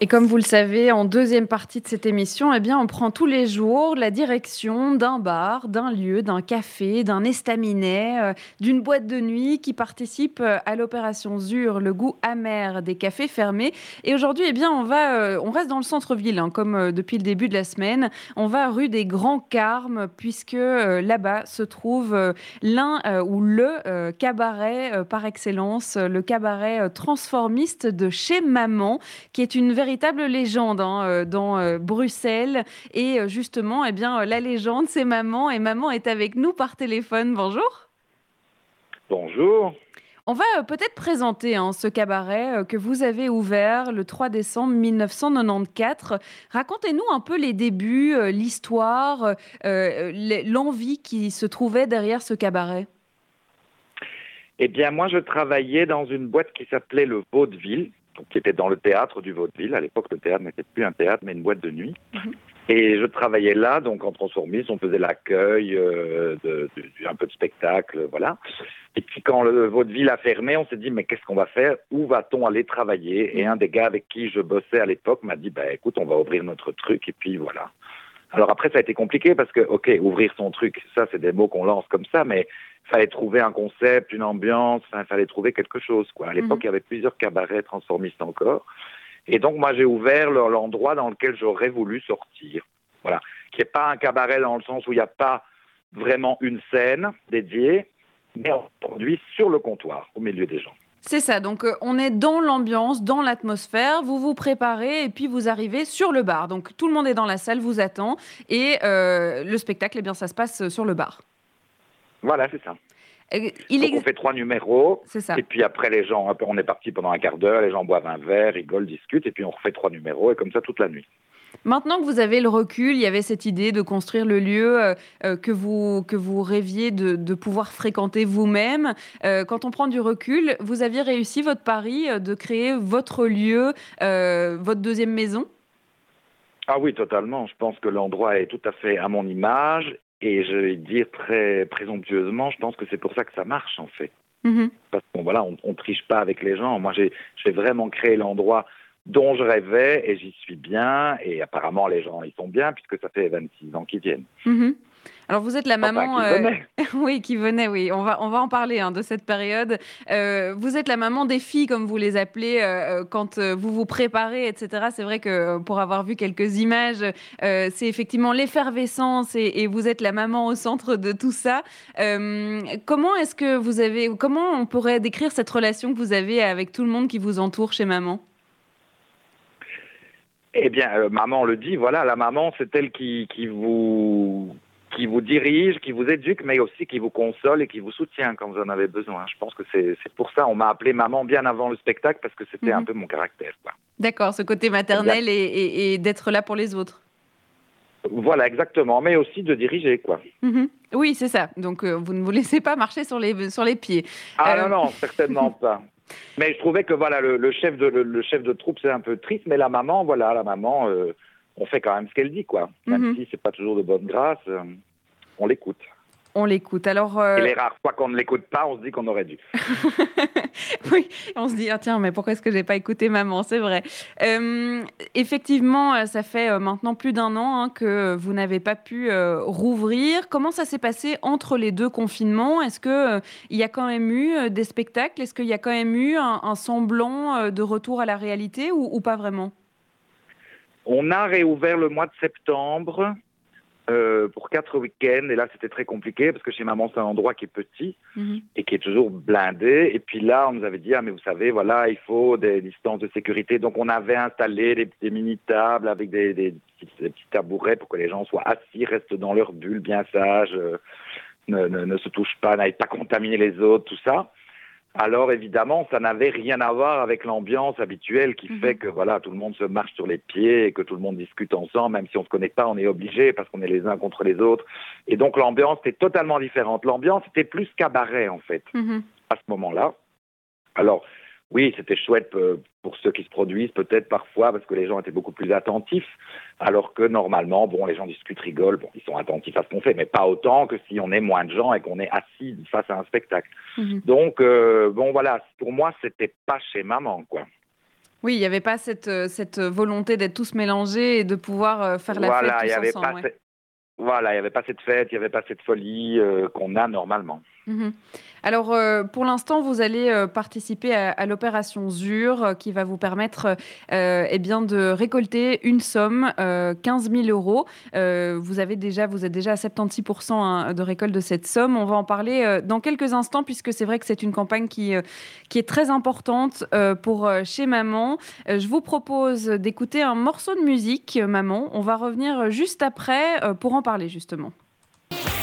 et comme vous le savez, en deuxième partie de cette émission, eh bien, on prend tous les jours la direction d'un bar, d'un lieu, d'un café, d'un estaminet, euh, d'une boîte de nuit qui participe euh, à l'opération ZUR, le goût amer des cafés fermés. Et aujourd'hui, eh bien, on, va, euh, on reste dans le centre-ville, hein, comme depuis le début de la semaine. On va rue des Grands Carmes, puisque là-bas se trouve l'un ou le cabaret par excellence, le cabaret transformiste de chez Maman, qui est une véritable légende hein, euh, dans euh, Bruxelles. Et euh, justement, eh bien, la légende, c'est maman. Et maman est avec nous par téléphone. Bonjour. Bonjour. On va peut-être présenter hein, ce cabaret que vous avez ouvert le 3 décembre 1994. Racontez-nous un peu les débuts, l'histoire, l'envie qui se trouvait derrière ce cabaret. Eh bien, moi, je travaillais dans une boîte qui s'appelait le Vaudeville, qui était dans le théâtre du Vaudeville. À l'époque, le théâtre n'était plus un théâtre, mais une boîte de nuit. Mhm. Et je travaillais là, donc en transformisme, on faisait l'accueil, euh, de, un peu de spectacle, voilà. Et puis quand le Vaudeville a fermé, on s'est dit, mais qu'est-ce qu'on va faire? Où va-t-on aller travailler? Et mhm. un des gars avec qui je bossais à l'époque m'a dit, bah écoute, on va ouvrir notre truc, et puis voilà. Alors après, ça a été compliqué parce que, ok, ouvrir son truc, ça, c'est des mots qu'on lance comme ça, mais fallait trouver un concept, une ambiance, il fallait trouver quelque chose. Quoi. À l'époque, mhm. il y avait plusieurs cabarets transformistes encore. Et donc, moi, j'ai ouvert l'endroit dans lequel j'aurais voulu sortir. Voilà. Qui n'est pas un cabaret dans le sens où il n'y a pas vraiment une scène dédiée, mais produit sur le comptoir, au milieu des gens. C'est ça, donc euh, on est dans l'ambiance, dans l'atmosphère, vous vous préparez et puis vous arrivez sur le bar. Donc tout le monde est dans la salle, vous attend et euh, le spectacle, eh bien ça se passe sur le bar. Voilà, c'est ça. Il On fait trois numéros. Ça. Et puis après, les gens, on est parti pendant un quart d'heure, les gens boivent un verre, rigolent, discutent, et puis on refait trois numéros, et comme ça toute la nuit. Maintenant que vous avez le recul, il y avait cette idée de construire le lieu euh, euh, que, vous, que vous rêviez de, pouvoir fréquenter vous-même. Euh, quand on prend du recul, vous aviez réussi votre pari de créer votre lieu, votre deuxième maison? Ah oui, totalement. Je pense que l'endroit est tout à fait à mon image et je vais dire très présomptueusement, je pense que c'est pour ça que ça marche en fait. Mhm. Parce qu'on voilà, on, on, triche pas avec les gens. Moi, j'ai vraiment créé l'endroit dont je rêvais et j'y suis bien. Et apparemment, les gens ils sont bien puisque ça fait 26 ans qu'ils viennent. Mhm. Alors vous êtes la maman, euh, oui, qui venait, oui. On va on va en parler hein, de cette période. Euh, vous êtes la maman des filles, comme vous les appelez, euh, quand vous vous préparez, etc. C'est vrai que pour avoir vu quelques images, c'est effectivement l'effervescence et, et, vous êtes la maman au centre de tout ça. comment est-ce que vous avez, comment on pourrait décrire cette relation que vous avez avec tout le monde qui vous entoure chez maman? Eh bien, maman le dit, voilà, la maman, c'est elle qui, qui vous qui vous dirige, qui vous éduque, mais aussi qui vous console et qui vous soutient quand vous en avez besoin. Je pense que c'est pour ça on m'a appelé maman bien avant le spectacle parce que c'était un mhm. peu mon caractère. D'accord, ce côté maternel et, d'être là pour les autres. Voilà, exactement, mais aussi de diriger, quoi. Mhm. Oui, c'est ça. Donc, euh, vous ne vous laissez pas marcher sur les, sur les pieds. Ah non, euh, non, certainement pas. Mais je trouvais que voilà, le, chef de le, chef de troupe c'est un peu triste, mais la maman, voilà, la maman, euh, on fait quand même ce qu'elle dit, quoi. Même mhm. si c'est pas toujours de bonne grâce, euh, on l'écoute. On l'écoute. Alors. Euh, Et les rares fois qu'on ne l'écoute pas, on se dit qu'on aurait dû. oui, on se dit ah, tiens, mais pourquoi est-ce que j'ai pas écouté maman? C'est vrai. Euh, effectivement, ça fait maintenant plus d'un an hein, que vous n'avez pas pu rouvrir. Comment ça s'est passé entre les deux confinements? Est-ce que il y a quand même eu des spectacles? Est-ce qu'il y a quand même eu un, semblant de retour à la réalité ou pas vraiment? On a réouvert le mois de septembre euh, pour quatre week-ends. Et là, c'était très compliqué parce que chez maman, c'est un endroit qui est petit mhm. et qui est toujours blindé. Et puis là, on nous avait dit, ah, mais vous savez, voilà, il faut des distances de sécurité. Donc, on avait installé des, mini-tables avec des, petits, tabourets pour que les gens soient assis, restent dans leur bulle, bien sages, euh, ne, ne, se touchent pas, n'aillent pas contaminer les autres, tout ça alors évidemment, ça n'avait rien à voir avec l'ambiance habituelle qui mhm. fait que voilà, tout le monde se marche sur les pieds et que tout le monde discute ensemble, même si on ne se connaît pas, on est obligé parce qu'on est les uns contre les autres. Et donc l'ambiance était totalement différente. L'ambiance était plus cabaret en fait mhm. à ce moment-là. Alors oui, c'était chouette euh, pour ceux qui se produisent, peut-être parfois, parce que les gens étaient beaucoup plus attentifs, alors que normalement, bon, les gens discutent, rigolent, bon, ils sont attentifs à ce qu'on fait, mais pas autant que si on est moins de gens et qu'on est assis face à un spectacle. Mhm. Donc, euh, bon, voilà, pour moi, c'était pas chez maman, quoi. Oui, il n'y avait pas cette, euh, cette volonté d'être tous mélangés et de pouvoir faire la fête tous y avait ensemble. Pas Voilà, il n'y avait pas cette fête, il n'y avait pas cette folie qu'on a normalement. Mhm. Alors, euh, pour l'instant, vous allez euh, participer à, l'opération ZUR euh, qui va vous permettre eh bien, de récolter une somme, 15 000 euros. vous, avez déjà, vous êtes déjà à 76% hein, de récolte de cette somme. On va en parler dans quelques instants puisque c'est vrai que c'est une campagne qui, qui est très importante pour Chez Maman. je vous propose d'écouter un morceau de musique, Maman. On va revenir juste après pour en parler justement.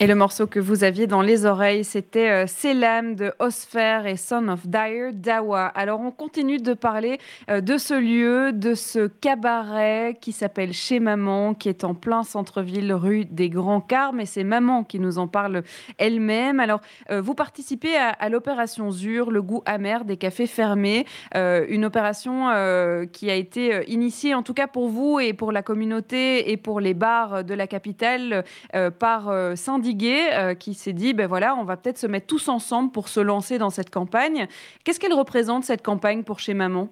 et le morceau que vous aviez dans les oreilles, c'était euh, Selam de Osfer et Son of Dire Dawa. Alors on continue de parler euh, de ce lieu, de ce cabaret qui s'appelle Chez Maman, qui est en plein centre-ville, rue des Grands Carmes. Et c'est Maman qui nous en parle elle-même. Alors euh, vous participez à, l'opération ZUR, le goût amer des cafés fermés. une opération qui a été initiée, en tout cas pour vous et pour la communauté et pour les bars de la capitale, par Syndicat euh, qui s'est dit, ben voilà, on va peut-être se mettre tous ensemble pour se lancer dans cette campagne. Qu'est-ce qu'elle représente, cette campagne, pour chez Maman?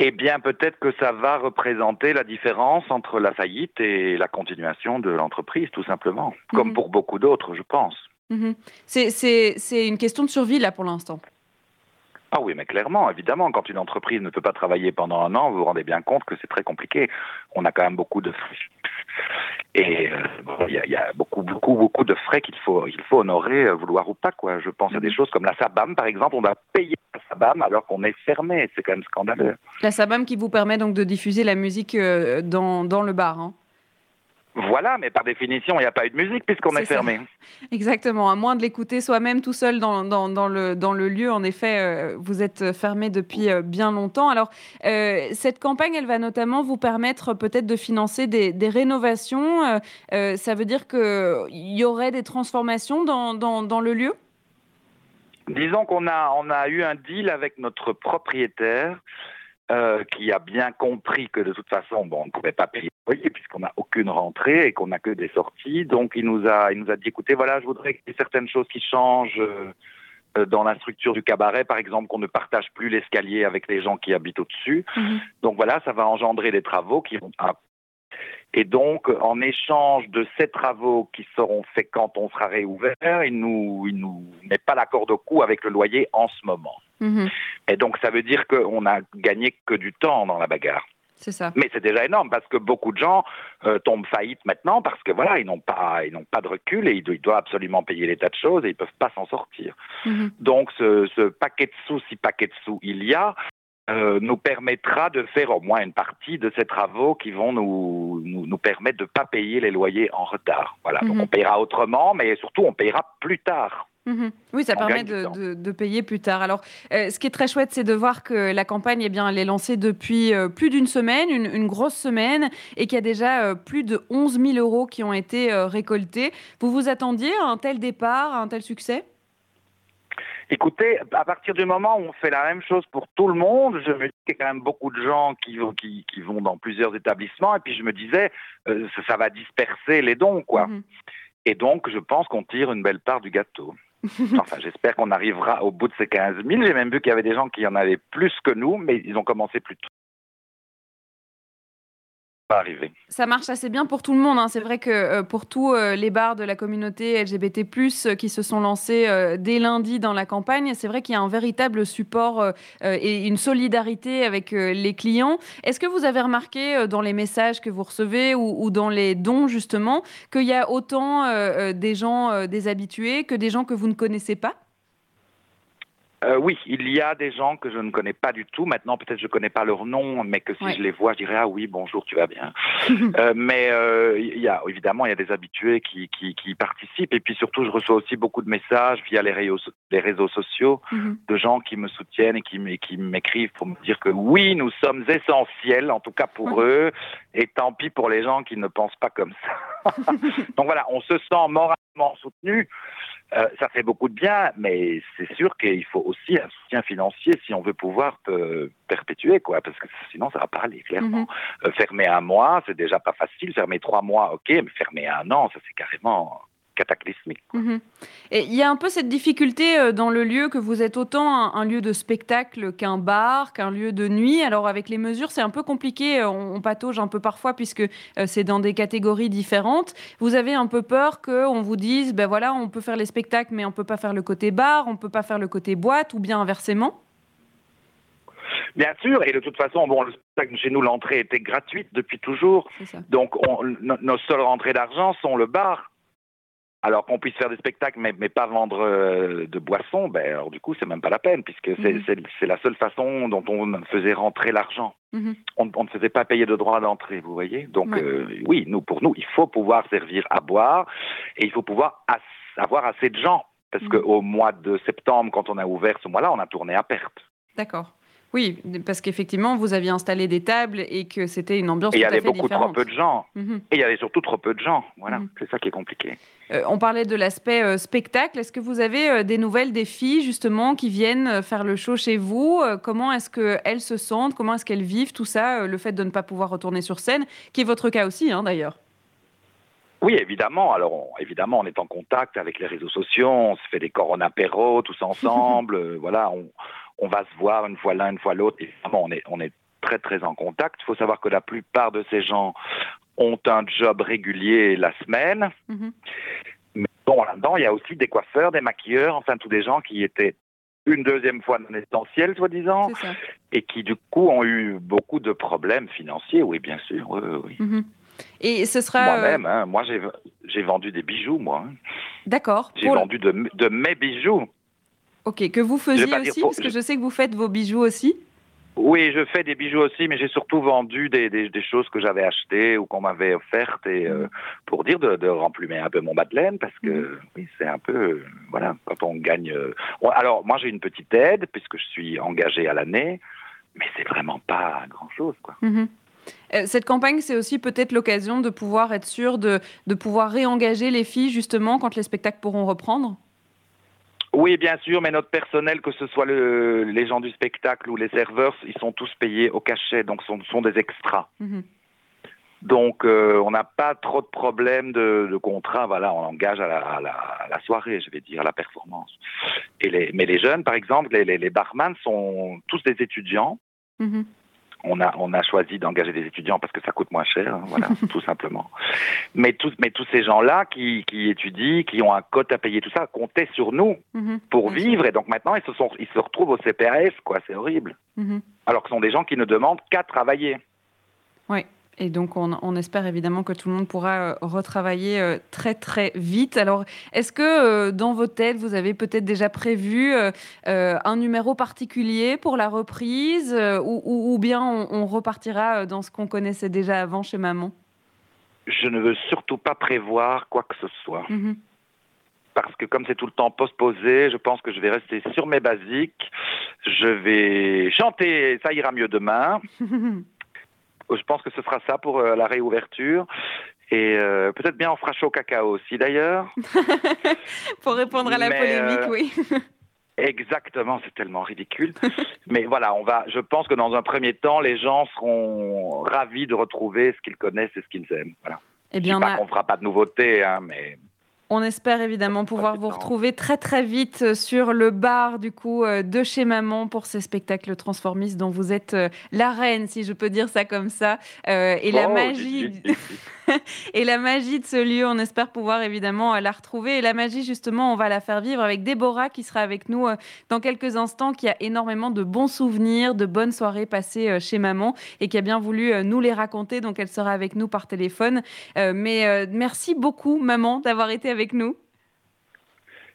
Eh bien, peut-être que ça va représenter la différence entre la faillite et la continuation de l'entreprise, tout simplement. Comme mhm. pour beaucoup d'autres, je pense. Mhm. C'est une question de survie, là, pour l'instant. Ah oui, mais clairement, évidemment, quand une entreprise ne peut pas travailler pendant un an, vous vous rendez bien compte que c'est très compliqué. On a quand même beaucoup de et euh, il y, a beaucoup, beaucoup, beaucoup de frais qu'il faut, il faut honorer, euh, vouloir ou pas. Quoi. Je pense à des mhm. choses comme la SABAM, par exemple. On va payer la SABAM alors qu'on est fermé. C'est quand même scandaleux. La SABAM qui vous permet donc de diffuser la musique euh, dans, dans le bar. Hein. Voilà, mais par définition, il n'y a pas eu de musique puisqu'on est, fermé. Exactement, à moins de l'écouter soi-même tout seul dans, dans, le, dans le lieu. En effet, euh, vous êtes fermé depuis euh, bien longtemps. Alors, euh, cette campagne, elle va notamment vous permettre peut-être de financer des, des rénovations. ça veut dire qu'il y aurait des transformations dans, dans le lieu? Disons qu'on a, on a eu un deal avec notre propriétaire euh, qui a bien compris que de toute façon, bon, on ne pouvait pas payer le loyer puisqu'on n'a aucune rentrée et qu'on n'a que des sorties. Donc il nous a, il nous a dit, écoutez, voilà, je voudrais qu'il y ait certaines choses qui changent euh, dans la structure du cabaret, par exemple, qu'on ne partage plus l'escalier avec les gens qui habitent au-dessus. Mhm. Donc voilà, ça va engendrer des travaux qui vont et donc, en échange de ces travaux qui seront faits quand on sera réouvert, il nous, il nous met pas la corde au cou avec le loyer en ce moment. Mhm. Et donc, ça veut dire qu'on a gagné que du temps dans la bagarre. C'est ça. Mais c'est déjà énorme parce que beaucoup de gens euh, tombent faillite maintenant parce que voilà, ils n'ont pas, ils n'ont pas de recul et ils, doivent absolument payer les tas de choses et ils peuvent pas s'en sortir. Mhm. Donc ce, ce, paquet de sous, si paquet de sous il y a, euh, nous permettra de faire au moins une partie de ces travaux qui vont nous, nous, nous permettre de ne pas payer les loyers en retard. Voilà, donc mhm. on payera autrement, mais surtout on payera plus tard. Mhm. Oui, ça permet de, payer plus tard. Alors, euh, ce qui est très chouette, c'est de voir que la campagne, eh bien, elle est lancée depuis euh, plus d'une semaine, une, grosse semaine, et qu'il y a déjà euh, plus de 11 000 euros qui ont été récoltés. Vous vous attendiez à un tel départ, à un tel succès? Écoutez, à partir du moment où on fait la même chose pour tout le monde, je me dis qu'il y a quand même beaucoup de gens qui vont, qui, vont dans plusieurs établissements, et puis je me disais, ça, va disperser les dons, quoi. Mhm. Et donc, je pense qu'on tire une belle part du gâteau. Enfin, j'espère qu'on arrivera au bout de ces 15 000. J'ai même vu qu'il y avait des gens qui en avaient plus que nous, mais ils ont commencé plus tôt Ça marche assez bien pour tout le monde. Hein. C'est vrai que euh, pour tous euh, les bars de la communauté LGBT+, euh, qui se sont lancés dès lundi dans la campagne, c'est vrai qu'il y a un véritable support et une solidarité avec les clients. Est-ce que vous avez remarqué dans les messages que vous recevez ou, ou dans les dons justement qu'il y a autant des gens déshabitués que des gens que vous ne connaissez pas? Euh, oui, il y a des gens que je ne connais pas du tout. Maintenant, peut-être je ne connais pas leur nom, mais que si je les vois, je dirais ah oui, bonjour, tu vas bien. euh, mais euh, il y a évidemment il y a des habitués qui, qui, qui, participent et puis surtout je reçois aussi beaucoup de messages via les réseaux, les réseaux sociaux mhm. de gens qui me soutiennent et qui, m'écrivent pour me dire que oui, nous sommes essentiels, en tout cas pour eux, et tant pis pour les gens qui ne pensent pas comme ça. Donc voilà, on se sent soutenu. Euh, ça fait beaucoup de bien, mais c'est sûr qu'il faut aussi un soutien financier si on veut pouvoir perpétuer, quoi, parce que sinon ça va pas aller, clairement. Mhm. Euh, fermer un mois, c'est déjà pas facile. Fermer trois mois, ok, mais fermer un an, ça c'est carrément cataclysmique. Mhm. Et il y a un peu cette difficulté euh, dans le lieu que vous êtes autant un, lieu de spectacle qu'un bar, qu'un lieu de nuit. Alors avec les mesures, c'est un peu compliqué, euh, on, patauge un peu parfois puisque euh, c'est dans des catégories différentes. Vous avez un peu peur qu'on vous dise, ben voilà, on peut faire les spectacles, mais on peut pas faire le côté bar, on peut pas faire le côté boîte, ou bien inversement? Bien sûr, et de toute façon, bon, le spectacle chez nous, l'entrée était gratuite depuis toujours. Donc, nos seules rentrées d'argent sont le bar. Alors qu'on puisse faire des spectacles, mais, mais pas vendre euh, de boissons, ben alors du coup, c'est même pas la peine, puisque c'est mhm. la seule façon dont on faisait rentrer l'argent. Mhm. on, ne faisait pas payer de droits d'entrée, vous voyez. Donc euh, oui, nous, pour nous, il faut pouvoir servir à boire et il faut pouvoir avoir assez de gens, parce mhm. qu'au mois de septembre, quand on a ouvert ce mois-là, on a tourné à perte. D'accord. Oui, parce qu'effectivement, vous aviez installé des tables et que c'était une ambiance tout différente. il y avait beaucoup trop peu de gens. Mhm. Et il y avait surtout trop peu de gens. Voilà, mhm. c'est ça qui est compliqué. Euh, on parlait de l'aspect euh, spectacle. Est-ce que vous avez euh, des nouvelles des filles, justement, qui viennent faire le show chez vous? Comment est-ce qu'elles se sentent? Comment est-ce qu'elles vivent tout ça Le fait de ne pas pouvoir retourner sur scène, qui est votre cas aussi, hein, d'ailleurs? Oui, évidemment. Alors, évidemment, on est en contact avec les réseaux sociaux, on se fait des coronapéros tous ensemble. voilà, on, on va se voir une fois l'un, une fois l'autre. Évidemment, on est, on est très, très en contact. Il faut savoir que la plupart de ces gens ont un job régulier la semaine. Mhm. Mais bon, là-dedans, il y a aussi des coiffeurs, des maquilleurs, enfin, tous des gens qui étaient une deuxième fois non essentiels, soi-disant, et qui, du coup, ont eu beaucoup de problèmes financiers, oui, bien sûr. Oui, mhm. Et ce sera. Moi-même, hein, moi, j'ai vendu des bijoux, moi. Hein. D'accord. J'ai vendu de, de mes bijoux. Ok, que vous faisiez aussi, parce que je sais que vous faites vos bijoux aussi. Oui, je fais des bijoux aussi, mais j'ai surtout vendu des, des, choses que j'avais achetées ou qu'on m'avait offertes et euh, pour dire de, de, remplumer un peu mon Madeleine parce que mm. oui, c'est un peu euh, voilà quand on gagne. Euh, alors moi j'ai une petite aide puisque je suis engagé à l'année, mais c'est vraiment pas grand chose quoi. Mm-hmm. Cette campagne, c'est aussi peut-être l'occasion de pouvoir être sûr de, de pouvoir réengager les filles justement quand les spectacles pourront reprendre? Oui, bien sûr, mais notre personnel, que ce soit le, les gens du spectacle ou les serveurs, ils sont tous payés au cachet, donc ce sont, des extras. Mhm. Donc, euh, on n'a pas trop de problèmes de, de, contrat. Voilà, on engage à la, la, soirée, je vais dire, à la performance. Et les, mais les jeunes, par exemple, les, les, les barman sont tous des étudiants. Mhm on a, on a choisi d'engager des étudiants parce que ça coûte moins cher, hein, voilà, tout simplement. Mais, tous, mais tous ces gens-là qui, qui, étudient, qui ont un cote à payer, tout ça, comptaient sur nous mhm. pour vivre. Et donc maintenant, ils se, sont, ils se retrouvent au CPAS, quoi, c'est horrible. Mhm. Alors que ce sont des gens qui ne demandent qu'à travailler. Oui. Et donc, on, espère évidemment que tout le monde pourra euh, retravailler euh, très, très vite. Alors, est-ce que euh, dans vos têtes, vous avez peut-être déjà prévu un numéro particulier pour la reprise ou, bien on, repartira dans ce qu'on connaissait déjà avant chez maman? Je ne veux surtout pas prévoir quoi que ce soit. Mm-hmm. Parce que comme c'est tout le temps postposé, je pense que je vais rester sur mes basiques. Je vais chanter Ça ira mieux demain. je pense que ce sera ça pour euh, la réouverture. Et euh, peut-être bien on fera chaud cacao aussi d'ailleurs. pour répondre à la polémique, euh, oui. Exactement, c'est tellement ridicule. Mais voilà, on va. Je pense que dans un premier temps, les gens seront ravis de retrouver ce qu'ils connaissent et ce qu'ils aiment. Voilà. Eh bien, on fera pas de nouveautés, hein, mais on espère évidemment pouvoir vous retrouver très très vite euh, sur le bar du coup euh, de chez Maman pour ces spectacles transformistes dont vous êtes euh, la reine, si je peux dire ça comme ça. et la magie. et la magie de ce lieu, on espère pouvoir évidemment la retrouver. Et la magie, justement, on va la faire vivre avec Déborah qui sera avec nous dans quelques instants, qui a énormément de bons souvenirs, de bonnes soirées passées chez maman et qui a bien voulu nous les raconter. Donc elle sera avec nous par téléphone. Mais merci beaucoup, maman, d'avoir été avec nous.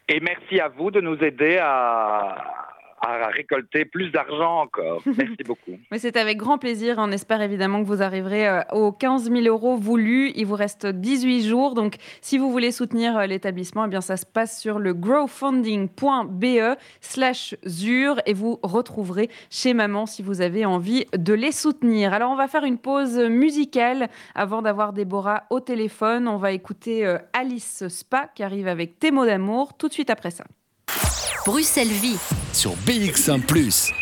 Et merci à vous de nous aider à, à récolter plus d'argent encore. Merci beaucoup. Mais c'est avec grand plaisir. On espère évidemment que vous arriverez euh, aux 15 000 euros voulus. Il vous reste 18 jours. Donc, si vous voulez soutenir euh, l'établissement, eh bien, ça se passe sur le growfunding.be slash ZUR et vous retrouverez chez maman si vous avez envie de les soutenir. Alors, on va faire une pause musicale avant d'avoir Déborah au téléphone. On va écouter euh, Alice Spa qui arrive avec Tes mots d'amour tout de suite après ça. Bruxelles Vie. Sur BX1 ⁇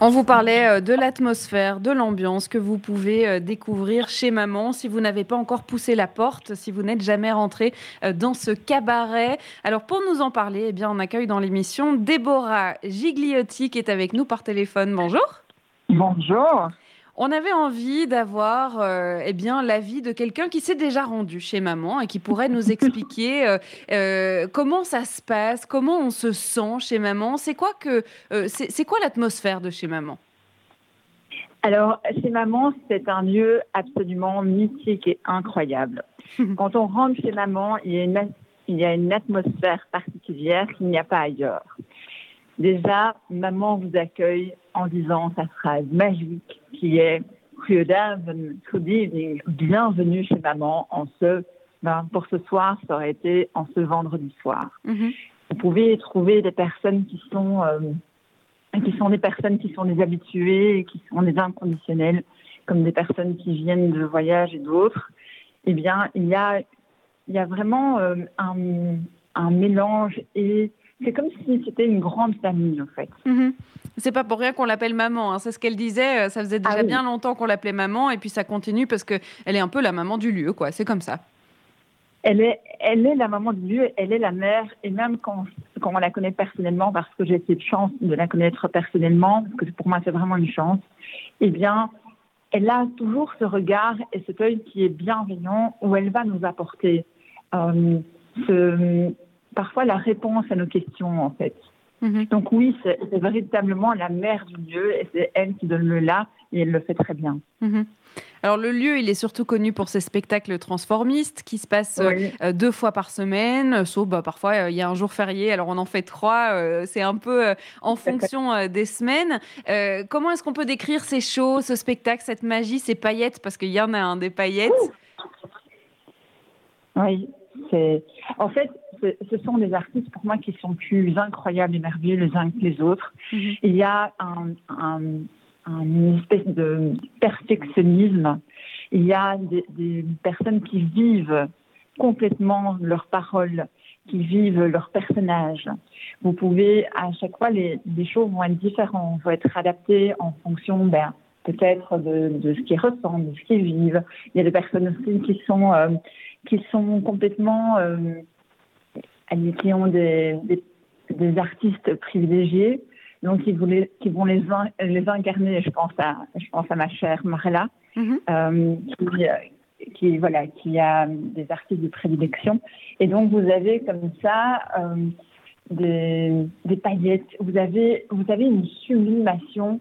on vous parlait euh, de l'atmosphère, de l'ambiance que vous pouvez euh, découvrir chez maman si vous n'avez pas encore poussé la porte, si vous n'êtes jamais rentré euh, dans ce cabaret. Alors pour nous en parler, eh bien, on accueille dans l'émission Déborah Gigliotti qui est avec nous par téléphone. Bonjour. Bonjour. On avait envie d'avoir euh, eh bien l'avis de quelqu'un qui s'est déjà rendu chez maman et qui pourrait nous expliquer euh, euh, comment ça se passe, comment on se sent chez maman. C'est quoi que c'est quoi l'atmosphère de chez maman? Alors chez maman, c'est un lieu absolument mythique et incroyable. Quand on rentre chez maman, il y a une, il y a une atmosphère particulière qu'il n'y a pas ailleurs. Déjà, maman vous accueille en disant sa phrase magique qui est bienvenue chez maman en ce, ben, pour ce soir, ça aurait été en ce vendredi soir. Mhm. Vous pouvez trouver des personnes qui sont, euh, qui sont des personnes qui sont des habituées, qui sont des inconditionnels, comme des personnes qui viennent de voyage et d'autres. Eh bien, il y a, il y a vraiment euh, un, un mélange et c'est comme si c'était une grande famille, en fait. Mhm. C'est pas pour rien qu'on l'appelle maman. Hein. C'est ce qu'elle disait. Euh, ça faisait déjà ah bien longtemps qu'on l'appelait maman, et puis ça continue parce que elle est un peu la maman du lieu, quoi. C'est comme ça. Elle est, elle est la maman du lieu. Elle est la mère, et même quand, quand on la connaît personnellement, parce que j'ai cette chance de la connaître personnellement, parce que pour moi c'est vraiment une chance. Eh bien, elle a toujours ce regard et cet œil qui est bienveillant, où elle va nous apporter euh, ce parfois la réponse à nos questions, en fait. Mhm. Donc oui, c'est véritablement la mère du lieu et c'est elle qui donne le là et elle le fait très bien. Mhm. Alors le lieu, il est surtout connu pour ses spectacles transformistes qui se passent euh, deux fois par semaine, sauf bah, parfois euh, il y a un jour férié, alors on en fait trois, euh, c'est un peu en fonction des semaines. comment est-ce qu'on peut décrire ces shows, ce spectacle, cette magie, ces paillettes, parce qu'il y en a un des paillettes Oui, c'est en fait ce sont des artistes pour moi qui sont plus incroyables et merveilleux les uns que les autres. Mhm. Il y a un, une espèce de perfectionnisme. Il y a des, personnes qui vivent complètement leurs paroles, qui vivent leurs personnages. Vous pouvez, à chaque fois, les, les shows vont être différents, vont être adaptés en fonction ben, peut-être de, ce qu'ils ressentent, de ce qu'ils vivent. Il y a des personnes aussi qui sont, euh, qui sont complètement... Euh, qui ont des, des, artistes privilégiés, donc qui, voulaient, qui vont les, les incarner. Je pense à, je pense à ma chère Marella, mhm. euh, qui, qui, voilà, qui a des artistes de prédilection. Et donc vous avez comme ça euh, des, des, paillettes. Vous avez, vous avez une sublimation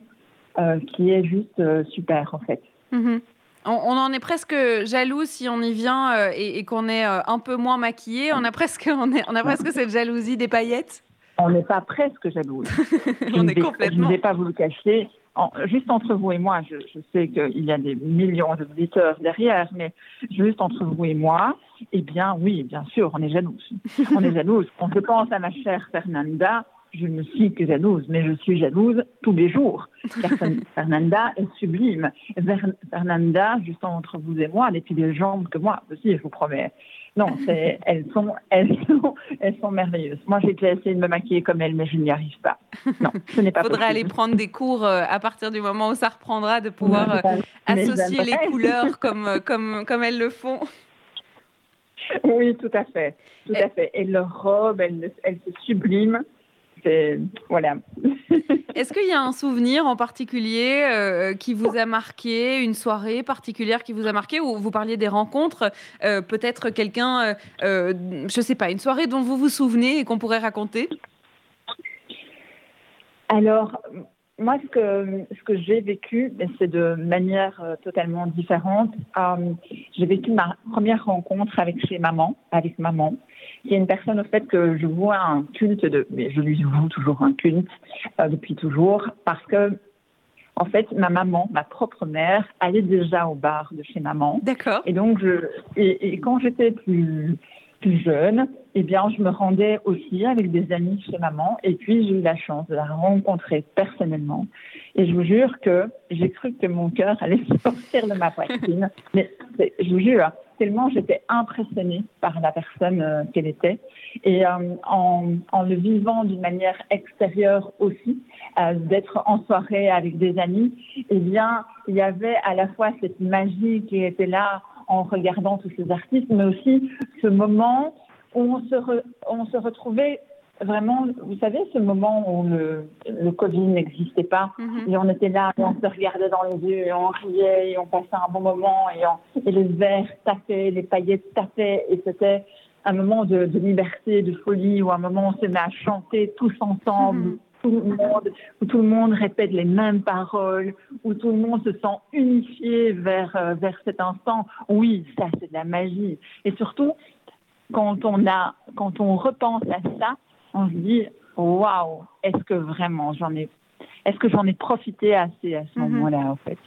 euh, qui est juste super en fait. Mhm. On, en est presque jaloux si on y vient euh, et, qu'on est euh, un peu moins maquillé. On a presque, on, on a presque cette jalousie des paillettes. On n'est pas presque jaloux. on est complètement. Je ne vais pas vous le cacher. juste entre vous et moi, je, sais qu'il y a des millions d'auditeurs derrière, mais juste entre vous et moi, eh bien, oui, bien sûr, on est jaloux. on est jaloux. On se pense à ma chère Fernanda, je ne suis que jalouse, mais je suis jalouse tous les jours. Fernanda est sublime. Fernanda, juste entre vous et moi, elle est plus jambes que moi aussi, je vous promets. Non, elles sont, elles sont, elles sont merveilleuses. Moi, j'ai déjà essayé de me maquiller comme elle, mais je n'y arrive pas. Non, ce n'est pas Il faudrait aller prendre des cours euh, à partir du moment où ça reprendra, de pouvoir euh, associer les couleurs comme, euh, comme, comme elles le font. Oui, tout à fait, tout à fait. Et leur robe, elle, elle se sublime voilà. Est-ce qu'il y a un souvenir en particulier euh, qui vous a marqué, une soirée particulière qui vous a marqué, ou vous parliez des rencontres, euh, peut-être quelqu'un, euh, je sais pas, une soirée dont vous vous souvenez et qu'on pourrait raconter? Alors, moi, ce que, ce que j'ai vécu, c'est de manière euh, totalement différente. Euh, j'ai vécu ma première rencontre avec chez maman, avec maman, qui est une personne au fait que je vois un culte de, mais je lui voue toujours un culte euh, depuis toujours, parce que en fait, ma maman, ma propre mère, allait déjà au bar de chez maman. D'accord. Et donc, je, et, et quand j'étais plus plus jeune, eh bien, je me rendais aussi avec des amis chez maman. Et puis, j'ai eu la chance de la rencontrer personnellement. Et je vous jure que j'ai cru que mon cœur allait sortir de ma poitrine. Mais je vous jure, tellement j'étais impressionnée par la personne euh, qu'elle était. Et euh, en, le vivant d'une manière extérieure aussi, euh, d'être en soirée avec des amis, eh bien, il y avait à la fois cette magie qui était là en regardant tous ces artistes, mais aussi ce moment où on se retrouvait vraiment, vous savez, ce moment où le, le Covid n'existait pas, mhm. et on était là, et on se regardait dans les yeux, et on riait, et on passait un bon moment, et, et les verres tapaient, les paillettes tapaient, et c'était un moment de, liberté, de folie, ou un moment où on se met à chanter tous ensemble, mhm tout le monde, où tout le monde répète les mêmes paroles, où tout le monde se sent unifié vers, euh, vers cet instant. Oui, ça, c'est de la magie. Et surtout, quand on, a, quand on repense à ça, on se dit, waouh, est-ce que vraiment j'en ai, est-ce que j'en ai profité assez à ce mhm. moment-là, en fait?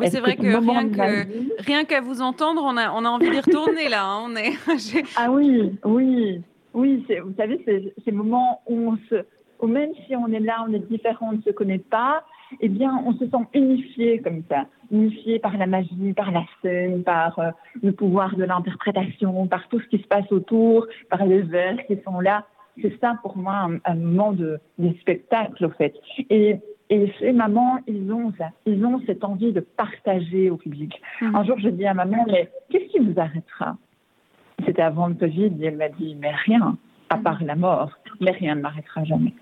Oui, c'est vrai que, rien, que rien qu'à vous entendre, on a, on a envie d'y retourner là. Hein, on est... ah oui, oui, oui. Vous savez, c'est ces moments où on se, ou même si on est là, on est différent, on ne se connaît pas, eh bien, on se sent unifié comme ça, unifié par la magie, par la scène, par euh, le pouvoir de l'interprétation, par tout ce qui se passe autour, par les vers qui sont là. C'est ça pour moi un, moment de, spectacle, au fait. Et, et chez maman, ils ont ça, ils ont cette envie de partager au public. Mmh. Un jour, je dis à maman, mais qu'est-ce qui vous arrêtera? C'était avant le Covid, et elle m'a dit, mais rien, à part la mort, mais rien ne m'arrêtera jamais.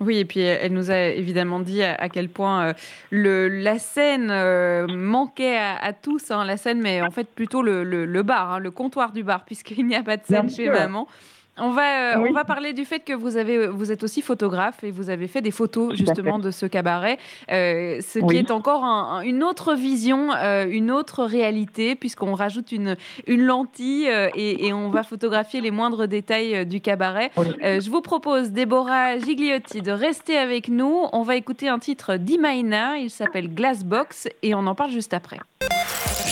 Oui, et puis elle nous a évidemment dit à, quel point euh, le, la scène euh, manquait à, tous, hein, la scène, mais en fait plutôt le, le, bar, hein, le comptoir du bar, puisqu'il n'y a pas de scène chez maman. On va, euh, on va parler du fait que vous, avez, vous êtes aussi photographe et vous avez fait des photos justement de ce cabaret, euh, ce qui est encore une autre vision, euh, une autre réalité, puisqu'on rajoute une, une lentille et, on va photographier les moindres détails du cabaret. je vous propose, Déborah Gigliotti, de rester avec nous. On va écouter un titre d'Imaina, il s'appelle Glassbox et on en parle juste après.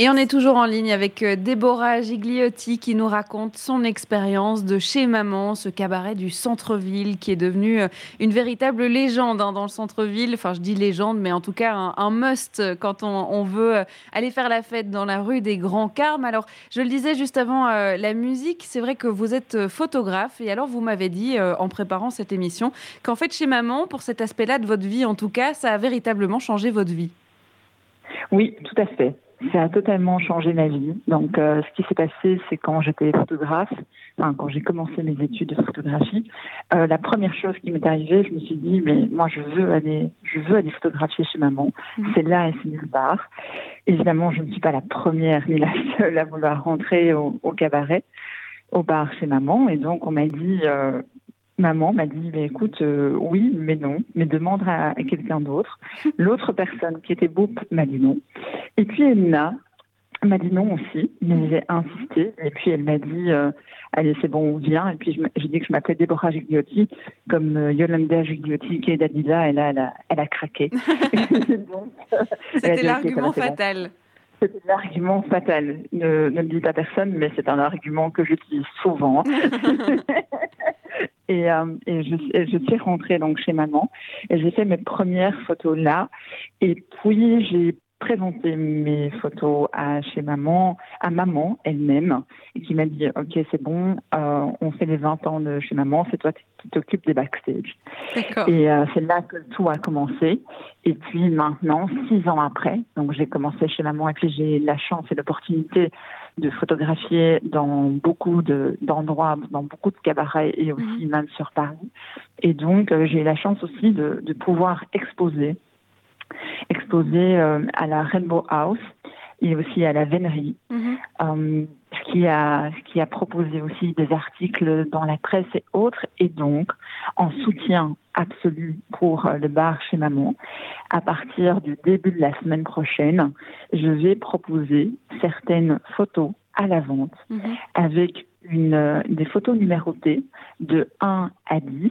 et on est toujours en ligne avec euh, Déborah Gigliotti qui nous raconte son expérience de chez Maman, ce cabaret du centre-ville qui est devenu euh, une véritable légende hein, dans le centre-ville. Enfin, je dis légende, mais en tout cas un, must quand on, veut euh, aller faire la fête dans la rue des Grands Carmes. Alors, je le disais juste avant la musique, c'est vrai que vous êtes photographe et alors vous m'avez dit en préparant cette émission qu'en fait chez Maman, pour cet aspect-là de votre vie en tout cas, ça a véritablement changé votre vie. Oui, tout à fait. Ça a totalement changé ma vie. Donc, euh, ce qui s'est passé, c'est quand j'étais photographe, enfin, quand j'ai commencé mes études de photographie, euh, la première chose qui m'est arrivée, je me suis dit, mais moi, je veux aller, je veux aller photographier chez maman. Mmh. C'est là et c'est nulle part. Évidemment, je ne suis pas la première ni la seule à vouloir rentrer au, au cabaret, au bar chez maman. Et donc, on m'a dit, euh, maman m'a dit mais écoute euh, oui mais non mais demande à, quelqu'un d'autre. L'autre personne qui était Boop m'a dit non. Et puis Elna m'a dit non aussi mais j'ai insisté. Et puis elle m'a dit euh, allez c'est bon on vient. Et puis j'ai dit que je m'appelais Déborah Gigliotti comme euh, Yolanda Gigliotti qui est d'Adila et là elle a, elle a craqué. C'était l'argument fatal c'est l'argument fatal. Ne, ne, le dites à personne, mais c'est un argument que j'utilise souvent. et, euh, et je, je, suis rentrée donc chez maman et j'ai fait mes premières photos là. Et puis j'ai présenté mes photos à chez maman, à maman elle-même, et qui m'a dit ok c'est bon, euh, on fait les 20 ans de chez maman, c'est toi qui t'occupes des backstage. Et euh, c'est là que tout a commencé. Et puis maintenant, six ans après, donc j'ai commencé chez maman et puis j'ai la chance et l'opportunité de photographier dans beaucoup d'endroits, dans beaucoup de cabarets et aussi mhm. même sur Paris. Et donc euh, j'ai la chance aussi de, de pouvoir exposer exposé euh, à la Rainbow House et aussi à la Vénerie, mhm. euh, ce qui a, qui a proposé aussi des articles dans la presse et autres. Et donc, en soutien absolu pour le bar chez maman, à partir du début de la semaine prochaine, je vais proposer certaines photos à la vente mhm. avec une, des photos numérotées de 1 à 10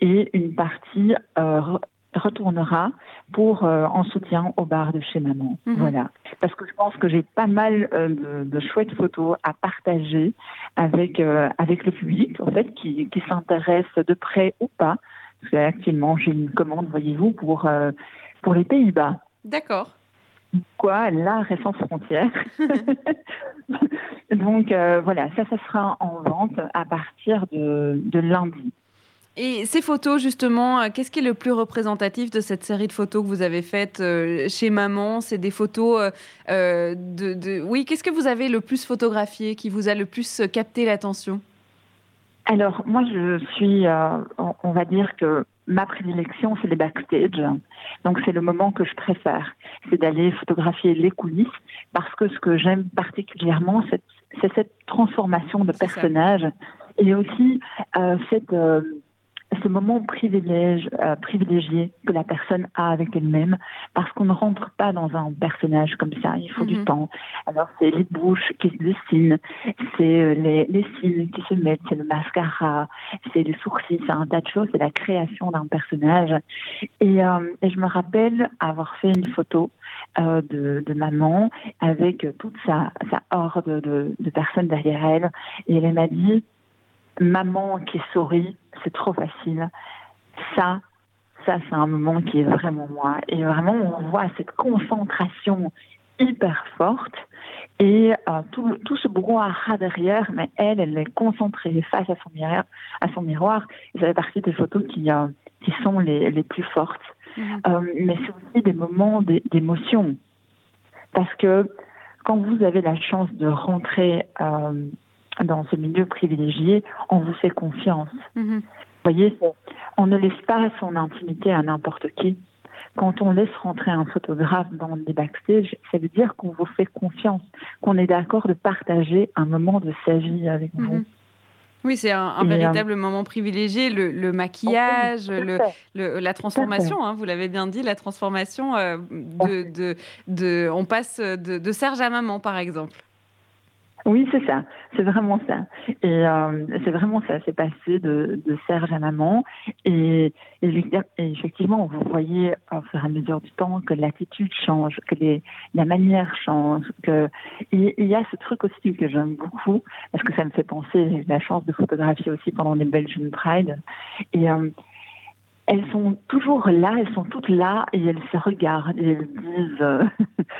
et une partie euh, retournera pour euh, en soutien au bar de chez maman. Mhm. Voilà. Parce que je pense que j'ai pas mal euh, de, chouettes photos à partager avec avec le public en fait qui, qui s'intéresse de près ou pas. Parce qu'actuellement j'ai une commande, voyez-vous, pour pour les Pays-Bas. D'accord. Quoi, la récente frontière. Donc voilà, ça, ça sera en vente à partir de, de lundi. Et ces photos, justement, euh, qu'est-ce qui est le plus représentatif de cette série de photos que vous avez faites euh, chez Maman? C'est des photos euh, de, Oui, qu'est-ce que vous avez le plus photographié, qui vous a le plus capté l'attention? Alors, moi, je suis, on va dire que ma prédilection, c'est les backstage. Donc, c'est le moment que je préfère. C'est d'aller photographier les coulisses parce que ce que j'aime particulièrement, c'est cette transformation de personnage et aussi cette ce moment privilège, euh, privilégié que la personne a avec elle-même, parce qu'on ne rentre pas dans un personnage comme ça, il faut du mhm. temps. Alors c'est les bouches qui se dessinent, c'est euh, les, les cils qui se mettent, c'est le mascara, c'est les sourcils, c'est un tas de choses, c'est la création d'un personnage. Et, euh, et, je me rappelle avoir fait une photo euh, de, de, maman avec toute sa, sa horde de, de personnes derrière elle, et elle m'a dit, maman qui sourit, c'est trop facile. Ça, ça, c'est un moment qui est vraiment moi. Et vraiment, on voit cette concentration hyper forte et euh, tout, tout, ce brouhaha derrière, mais elle, elle est concentrée face à son miroir. À son miroir. Et ça fait partie des photos qui, euh, qui sont les, les plus fortes. Mhm. Euh, mais c'est aussi des moments d'émotion. Parce que quand vous avez la chance de rentrer dans ce milieu privilégié, on vous fait confiance. Mhm. Vous voyez, on ne laisse pas son intimité à n'importe qui. Quand on laisse rentrer un photographe dans des backstage, ça veut dire qu'on vous fait confiance, qu'on est d'accord de partager un moment de sa vie avec vous. Mhm. Oui, c'est un, euh, véritable moment privilégié, le, maquillage, le, la transformation, hein, vous l'avez bien dit, la transformation euh, de, de, On passe de, de Serge à maman, par exemple. Oui, c'est ça. C'est vraiment ça. Et euh, c'est vraiment ça. C'est passé de, de, Serge à maman. Et, et, effectivement, vous voyez au fur et à mesure du temps que l'attitude change, que les, la manière change. Que il y a ce truc aussi que j'aime beaucoup parce que ça me fait penser. J'ai la chance de photographier aussi pendant les Belgian Pride. Et euh, elles sont toujours là, elles sont toutes là et elles se regardent et elles disent, euh,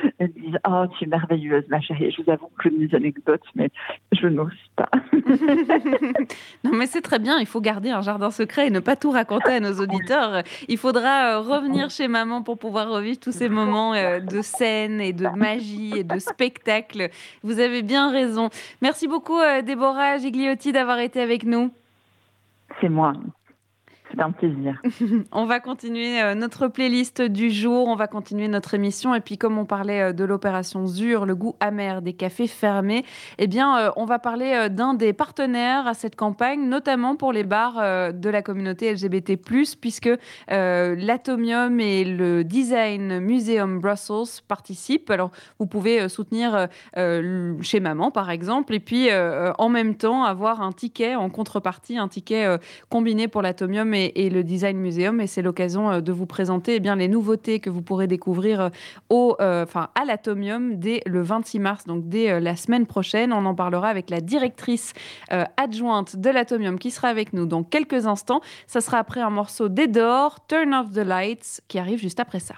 disent Oh, tu es merveilleuse, ma chérie. Je vous avoue que mes anecdotes, mais je n'ose pas. non, mais c'est très bien. Il faut garder un jardin secret et ne pas tout raconter à nos auditeurs. Il faudra euh, revenir chez maman pour pouvoir revivre tous ces moments euh, de scène et de magie et de spectacle. Vous avez bien raison. Merci beaucoup, Déborah Gigliotti, d'avoir été avec nous. C'est moi. C'est un plaisir. on va continuer euh, notre playlist du jour, on va continuer notre émission. Et puis, comme on parlait euh, de l'opération ZUR, le goût amer des cafés fermés, eh bien, euh, on va parler d'un des partenaires à cette campagne, notamment pour les bars de la communauté LGBT, puisque l'Atomium et le Design Museum Brussels participent. Alors, vous pouvez soutenir chez Maman, par exemple, et puis en même temps avoir un ticket en contrepartie, un ticket combiné pour l'Atomium et, le Design Museum. Et c'est l'occasion euh, de vous présenter eh bien, les nouveautés que vous pourrez découvrir euh, au, euh, enfin, à l'Atomium dès le 26 mars, donc dès la semaine prochaine. On en parlera avec la directrice adjointe de l'Atomium qui sera avec nous dans quelques instants. Ça sera après un morceau d'Edor, Turn Off the Lights, qui arrive juste après ça.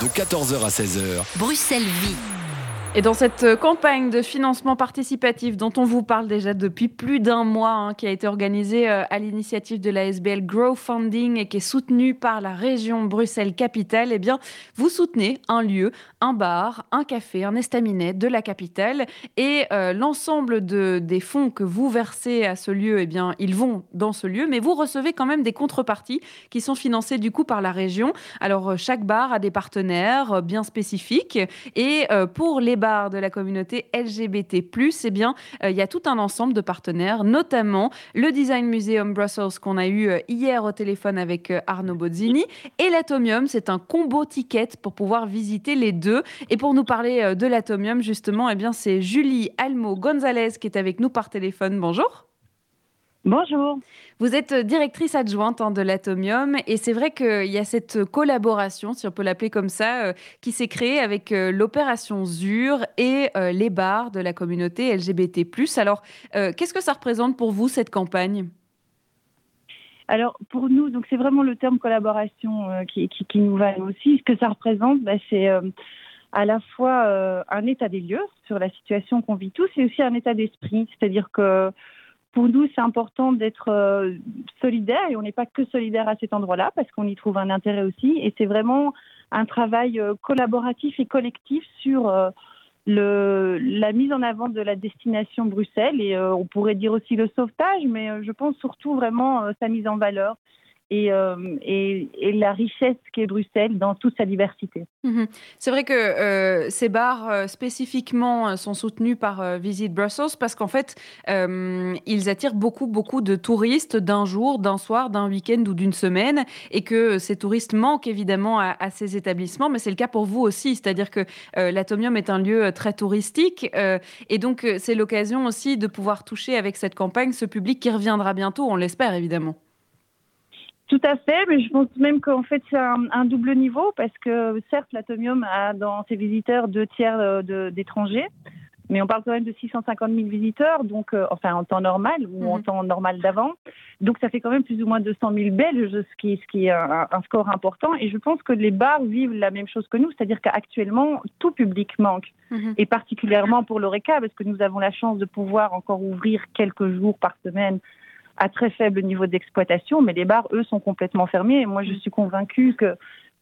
De 14h à 16h. Bruxelles vit. Et dans cette euh, campagne de financement participatif dont on vous parle déjà depuis plus d'un mois, hein, qui a été organisée euh, à l'initiative de la SBL Grow Funding et qui est soutenue par la région Bruxelles-Capitale, eh bien, vous soutenez un lieu, un bar, un café, un estaminet de la capitale et euh, l'ensemble de, des fonds que vous versez à ce lieu, eh bien, ils vont dans ce lieu, mais vous recevez quand même des contreparties qui sont financées du coup par la région. Alors, chaque bar a des partenaires bien spécifiques et pour les bars de la communauté LGBT+, eh bien, il y a tout un ensemble de partenaires, notamment le Design Museum Brussels qu'on a eu hier au téléphone avec Arnaud Bozzini et l'Atomium. C'est un combo ticket pour pouvoir visiter les deux. Et pour nous parler de l'Atomium, justement, eh bien, c'est Julie Almo Gonzalez qui est avec nous par téléphone. Bonjour. Bonjour. Vous êtes directrice adjointe hein, de l'Atomium et c'est vrai qu'il y a cette collaboration, si on peut l'appeler comme ça, euh, qui s'est créée avec euh, l'opération ZUR et euh, les bars de la communauté LGBT+. Alors, qu'est-ce que ça représente pour vous cette campagne? Alors pour nous, donc c'est vraiment le terme collaboration qui, nous va aussi. Ce que ça représente, bah, c'est à la fois un état des lieux sur la situation qu'on vit tous et aussi un état d'esprit. C'est-à-dire que pour nous, c'est important d'être euh, solidaire et on n'est pas que solidaire à cet endroit-là parce qu'on y trouve un intérêt aussi. Et c'est vraiment un travail euh, collaboratif et collectif sur euh, le, la mise en avant de la destination Bruxelles et on pourrait dire aussi le sauvetage, mais je pense surtout vraiment sa mise en valeur. Euh, et, la richesse qu'est Bruxelles dans toute sa diversité. Mhm. C'est vrai que euh, ces bars euh, spécifiquement sont soutenus par Visit Brussels parce qu'en fait, ils attirent beaucoup, beaucoup de touristes d'un jour, d'un soir, d'un week-end ou d'une semaine et que ces touristes manquent évidemment à ces établissements, mais c'est le cas pour vous aussi, c'est-à-dire que l'Atomium est un lieu très touristique et donc c'est l'occasion aussi de pouvoir toucher avec cette campagne ce public qui reviendra bientôt, on l'espère évidemment. Tout à fait, mais je pense même qu'en fait c'est un, double niveau parce que certes l'Atomium a dans ses visiteurs deux tiers d'étrangers, mais on parle quand même de 650 000 visiteurs, donc euh, enfin en temps normal ou en mhm. temps normal d'avant, donc ça fait quand même plus ou moins 200 000 Belges, ce qui, ce qui est un, score important. Et je pense que les bars vivent la même chose que nous, c'est-à-dire qu'actuellement tout public manque, mhm. et particulièrement pour l'Oreca parce que nous avons la chance de pouvoir encore ouvrir quelques jours par semaine à très faible niveau d'exploitation, mais les bars, eux, sont complètement fermés. Et moi, je suis convaincue que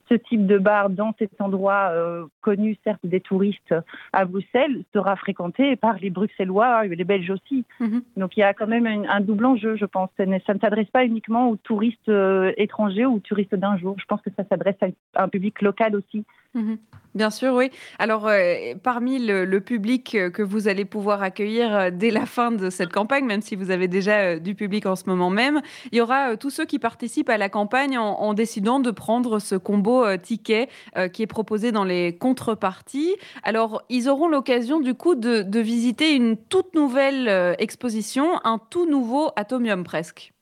ce type de bar dans cet endroit euh, connu, certes, des touristes à Bruxelles, sera fréquenté par les Bruxellois et les Belges aussi. Mhm. Donc il y a quand même un, double enjeu, je pense. Ça ne, s'adresse pas uniquement aux touristes euh, étrangers ou aux touristes d'un jour. Je pense que ça s'adresse à un public local aussi. Mhm. Bien sûr, oui. Alors, euh, parmi le, public euh, que vous allez pouvoir accueillir euh, dès la fin de cette campagne, même si vous avez déjà du public en ce moment même, il y aura tous ceux qui participent à la campagne en, décidant de prendre ce combo ticket qui est proposé dans les contreparties. Alors, ils auront l'occasion du coup de, de visiter une toute nouvelle exposition, un tout nouveau Atomium presque.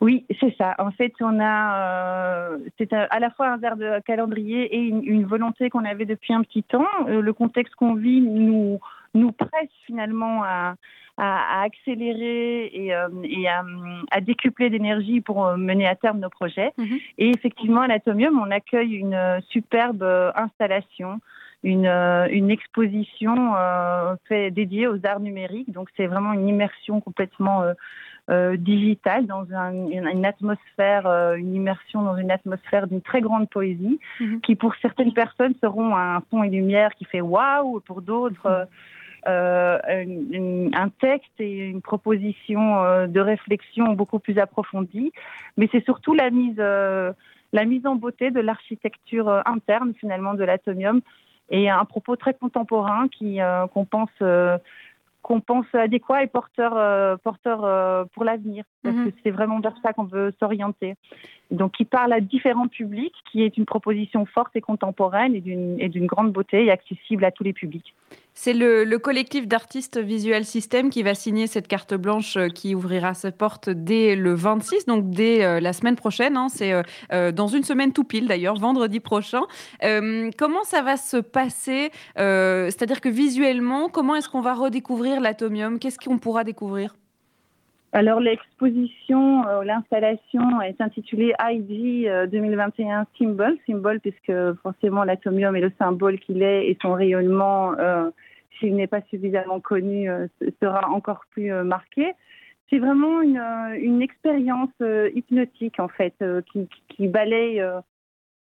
Oui, c'est ça. En fait, on a, euh, c'est à la fois un verre de calendrier et une, volonté qu'on avait depuis un petit temps. Euh, le contexte qu'on vit nous nous presse finalement à, à, accélérer et, euh, et à, à, décupler d'énergie pour mener à terme nos projets. Mhm. Et effectivement, à l'Atomium, on accueille une superbe installation une, une, exposition fait, dédiée aux arts numériques. Donc c'est vraiment une immersion complètement euh, digital, dans une, atmosphère, euh, une immersion dans une atmosphère d'une très grande poésie, mhm. qui pour certaines personnes seront un son et lumière qui fait waouh, pour d'autres mhm. euh, un texte et une proposition de réflexion beaucoup plus approfondie. Mais c'est surtout la mise, la mise en beauté de l'architecture interne finalement de l'atomium et un propos très contemporain qui qu'on pense qu'on pense adéquat et porteur, euh, porteur euh, pour l'avenir. Parce mhm. que c'est vraiment vers ça qu'on veut s'orienter. Donc, qui parle à différents publics, qui est une proposition forte et contemporaine et d'une grande beauté et accessible à tous les publics. C'est le, collectif d'artistes Visual System qui va signer cette carte blanche euh, qui ouvrira ses portes dès le 26, donc dès euh, la semaine prochaine. Hein. c'est euh, dans une semaine tout pile d'ailleurs, vendredi prochain. comment ça va se passer C'est-à-dire que visuellement, comment est-ce qu'on va redécouvrir l'atomium? Qu'est-ce qu'on pourra découvrir? Alors l'exposition, l'installation est intitulée ID 2021 Symbol, symbole puisque forcément l'atomium est le symbole qu'il est et son rayonnement s'il n'est pas suffisamment connu, euh, sera encore plus euh, marqué. C'est vraiment une, euh, expérience hypnotique en fait qui balaye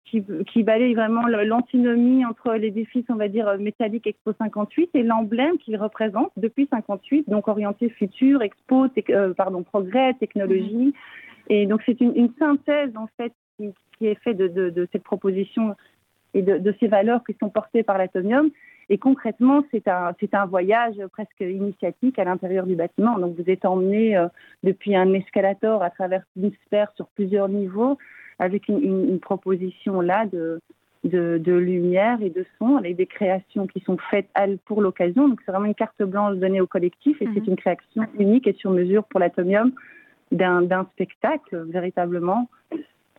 qui, qui, balaye vraiment l'antinomie entre l'édifice, on va dire, métallique Expo 58 et l'emblème qu'il représente depuis 58, donc orienté futur, Expo, pardon, progrès, technologie. Mm-hmm. Et donc c'est une, une, synthèse en fait qui, qui est faite de, de, de, cette proposition et de, de, ces valeurs qui sont portées par l'atomium. Et concrètement, c'est un, un voyage presque initiatique à l'intérieur du bâtiment. Donc, vous êtes emmené euh, depuis un escalator à travers une sphère sur plusieurs niveaux, avec une, une, proposition là de, de, de, lumière et de son, avec des créations qui sont faites pour l'occasion. Donc, c'est vraiment une carte blanche donnée au collectif et c'est mhm. une création unique et sur mesure pour l'atomium d'un spectacle, véritablement.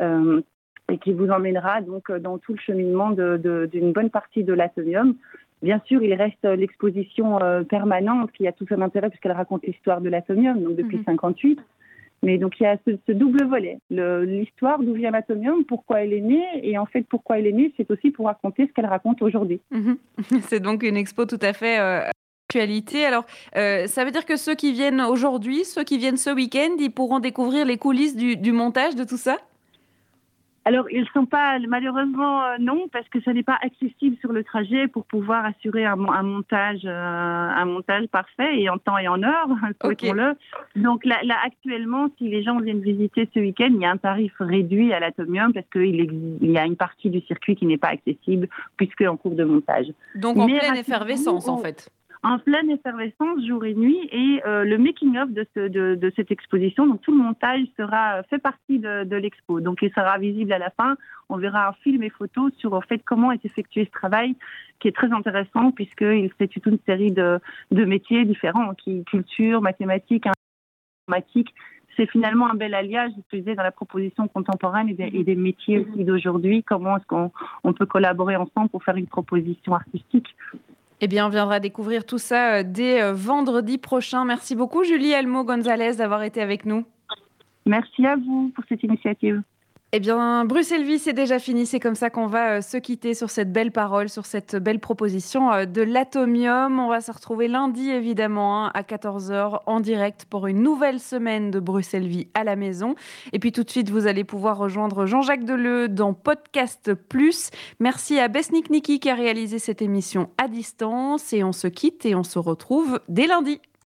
Euh, et qui vous emmènera donc dans tout le cheminement d'une bonne partie de l'atomium. Bien sûr, il reste l'exposition euh, permanente qui a tout son intérêt puisqu'elle raconte l'histoire de l'atomium, donc depuis 1958. Mhm. Mais donc il y a ce, double volet, l'histoire d'où vient l'atomium, pourquoi elle est née, et en fait pourquoi elle est née, c'est aussi pour raconter ce qu'elle raconte aujourd'hui. Mhm. C'est donc une expo tout à fait euh, actualité. Alors euh, ça veut dire que ceux qui viennent aujourd'hui, ceux qui viennent ce week-end, ils pourront découvrir les coulisses du montage de tout ça? Alors, ils ne sont pas, malheureusement, euh, non, parce que ce n'est pas accessible sur le trajet pour pouvoir assurer un, montage, euh, un montage parfait et en temps et en heure, le Donc là, actuellement, si les gens viennent visiter ce week-end, il y a un tarif réduit à l'atomium parce qu'il y a une partie du circuit qui n'est pas accessible puisque en cours de montage. Donc en pleine effervescence, en fait en pleine effervescence jour et nuit et euh, le making of de, cette exposition. Donc tout le montage sera fait partie de, l'expo. Donc il sera visible à la fin. On verra un film et photos sur en fait comment est effectué ce travail, qui est très intéressant puisqu'il fait toute une série de, métiers différents, qui culture, mathématiques, informatique. C'est finalement un bel alliage, je disais, dans la proposition contemporaine et des, et des métiers aussi d'aujourd'hui. Comment est-ce qu'on peut collaborer ensemble pour faire une proposition artistique eh bien, on viendra découvrir tout ça euh, dès euh, vendredi prochain. Merci beaucoup, Julie Elmo Gonzalez, d'avoir été avec nous. Merci à vous pour cette initiative. Eh bien, Bruxelles Vie, c'est déjà fini. C'est comme ça qu'on va euh, se quitter sur cette belle parole, sur cette belle proposition euh, de l'Atomium. On va se retrouver lundi, évidemment, hein, à 14h en direct pour une nouvelle semaine de Bruxelles Vie à la maison. Et puis tout de suite, vous allez pouvoir rejoindre Jean-Jacques Deleu dans Podcast Plus. Merci à Besnik Niki qui a réalisé cette émission à distance. Et on se quitte et on se retrouve dès lundi.